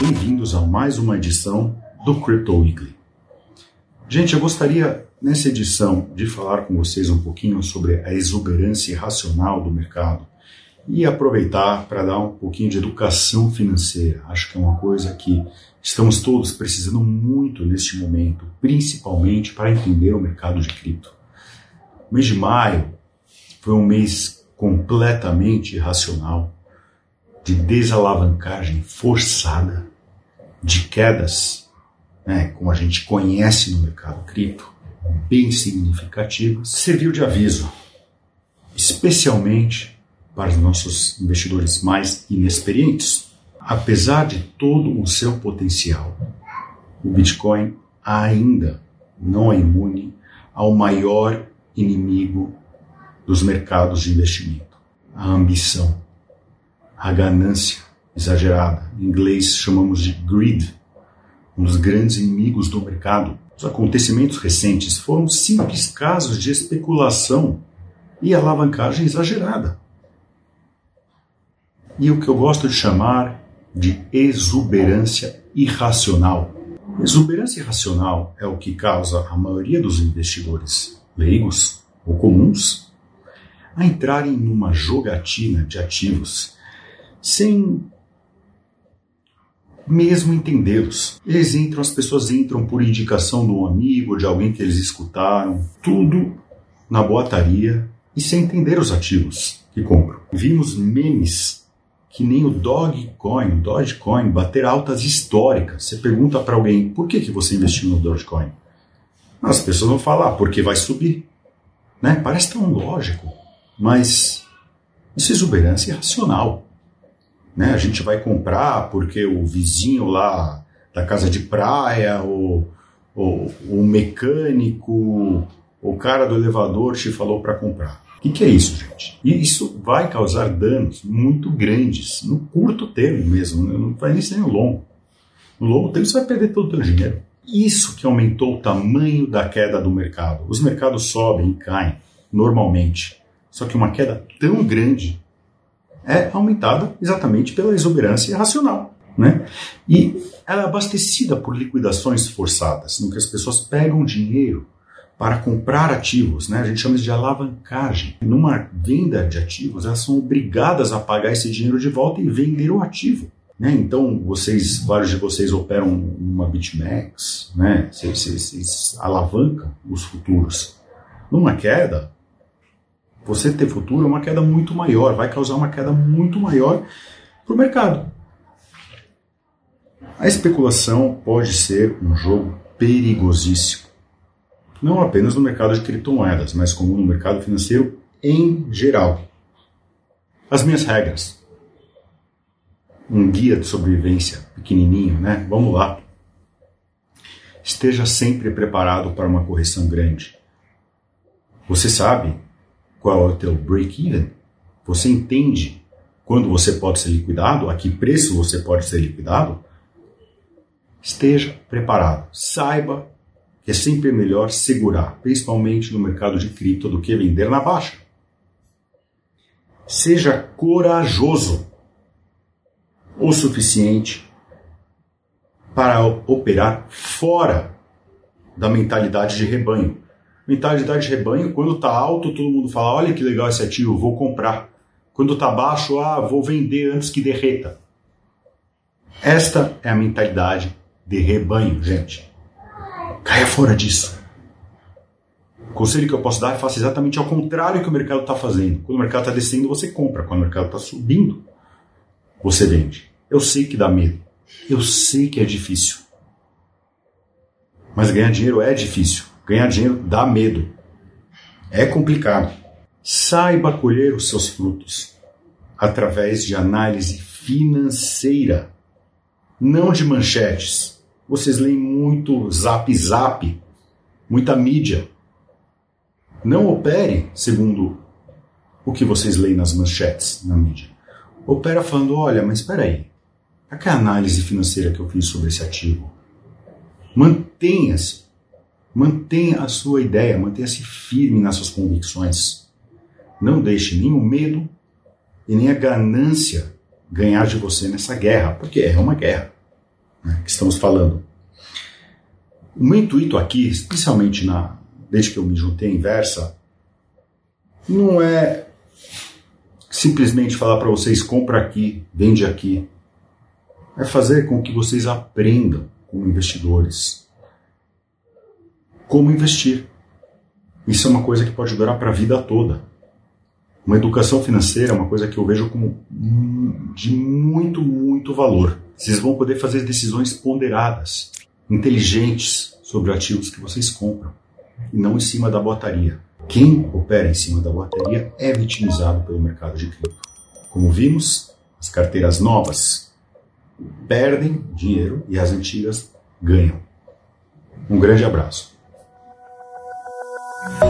bem-vindos a mais uma edição do Crypto Weekly. Gente, eu gostaria nessa edição de falar com vocês um pouquinho sobre a exuberância irracional do mercado e aproveitar para dar um pouquinho de educação financeira. Acho que é uma coisa que estamos todos precisando muito neste momento, principalmente para entender o mercado de cripto. O mês de maio foi um mês completamente irracional, de desalavancagem forçada, de quedas, né, como a gente conhece no mercado cripto, bem significativas, serviu de aviso, especialmente para os nossos investidores mais inexperientes. Apesar de todo o seu potencial, o Bitcoin ainda não é imune ao maior inimigo dos mercados de investimento, a ambição, a ganância exagerada. Em inglês chamamos de greed, um dos grandes inimigos do mercado. Os acontecimentos recentes foram simples casos de especulação e alavancagem exagerada. E o que eu gosto de chamar de exuberância irracional. Exuberância irracional é o que causa a maioria dos investidores leigos ou comuns a entrarem numa jogatina de ativos sem mesmo entendê-los. Eles entram, as pessoas entram por indicação de um amigo, de alguém que eles escutaram, tudo na boataria e sem entender os ativos que compram. Vimos memes que nem o Dogecoin, o Dogecoin, bater altas históricas. Você pergunta para alguém, por que, que você investiu no Dogecoin? As pessoas vão falar, porque vai subir. Né? Parece tão lógico, mas isso é exuberância irracional. Né? A gente vai comprar porque o vizinho lá da casa de praia, o, o, o mecânico, o cara do elevador te falou para comprar. O que, que, é isso, gente? E isso vai causar danos muito grandes, no curto termo mesmo, né? não vai nem ser no longo. No longo termo você vai perder todo o seu dinheiro. Isso que aumentou o tamanho da queda do mercado. Os mercados sobem e caem normalmente. Só que uma queda tão grande é aumentada exatamente pela exuberância racional. Né? E ela é abastecida por liquidações forçadas, no que as pessoas pegam dinheiro para comprar ativos, né? A gente chama isso de alavancagem. Numa venda de ativos, elas são obrigadas a pagar esse dinheiro de volta e vender o ativo. Né? Então, vocês, vários de vocês operam uma BitMEX, né? Vocês, vocês, vocês alavancam os futuros. Numa queda, você ter futuro é uma queda muito maior, vai causar uma queda muito maior para o mercado. A especulação pode ser um jogo perigosíssimo não apenas no mercado de criptomoedas, mas como no mercado financeiro em geral. As minhas regras. Um guia de sobrevivência pequenininho, né? Vamos lá. Esteja sempre preparado para uma correção grande. Você sabe qual é o teu break-even? Você entende quando você pode ser liquidado? A que preço você pode ser liquidado? Esteja preparado. Saiba que é sempre melhor segurar, principalmente no mercado de cripto, do que vender na baixa. Seja corajoso o suficiente para operar fora da mentalidade de rebanho. Mentalidade de rebanho, quando está alto, todo mundo fala: olha que legal esse ativo, vou comprar. Quando está baixo, ah, vou vender antes que derreta. Esta é a mentalidade de rebanho, gente. Caia fora disso. O conselho que eu posso dar é faça exatamente ao contrário que o mercado está fazendo. Quando o mercado está descendo, você compra. Quando o mercado está subindo, você vende. Eu sei que dá medo. Eu sei que é difícil. Mas ganhar dinheiro é difícil. Ganhar dinheiro dá medo. É complicado. Saiba colher os seus frutos através de análise financeira, não de manchetes vocês leem muito zap zap, muita mídia. Não opere segundo o que vocês leem nas manchetes na mídia. Opera falando, olha, mas espera aí, qual é a análise financeira que eu fiz sobre esse ativo? Mantenha-se, mantenha a sua ideia, mantenha-se firme nas suas convicções. Não deixe nem o medo e nem a ganância ganhar de você nessa guerra, porque é uma guerra. né, que estamos falando. O meu intuito aqui, especialmente na, desde que eu me juntei à inversa, não é simplesmente falar para vocês compra aqui, vende aqui. É fazer com que vocês aprendam como investidores como investir. Isso é uma coisa que pode durar para a vida toda. Uma educação financeira é uma coisa que eu vejo como de muito, muito valor. Vocês vão poder fazer decisões ponderadas, inteligentes sobre ativos que vocês compram e não em cima da botaria. Quem opera em cima da botaria é vitimizado pelo mercado de cripto. Como vimos, as carteiras novas perdem dinheiro e as antigas ganham. Um grande abraço. Thank you.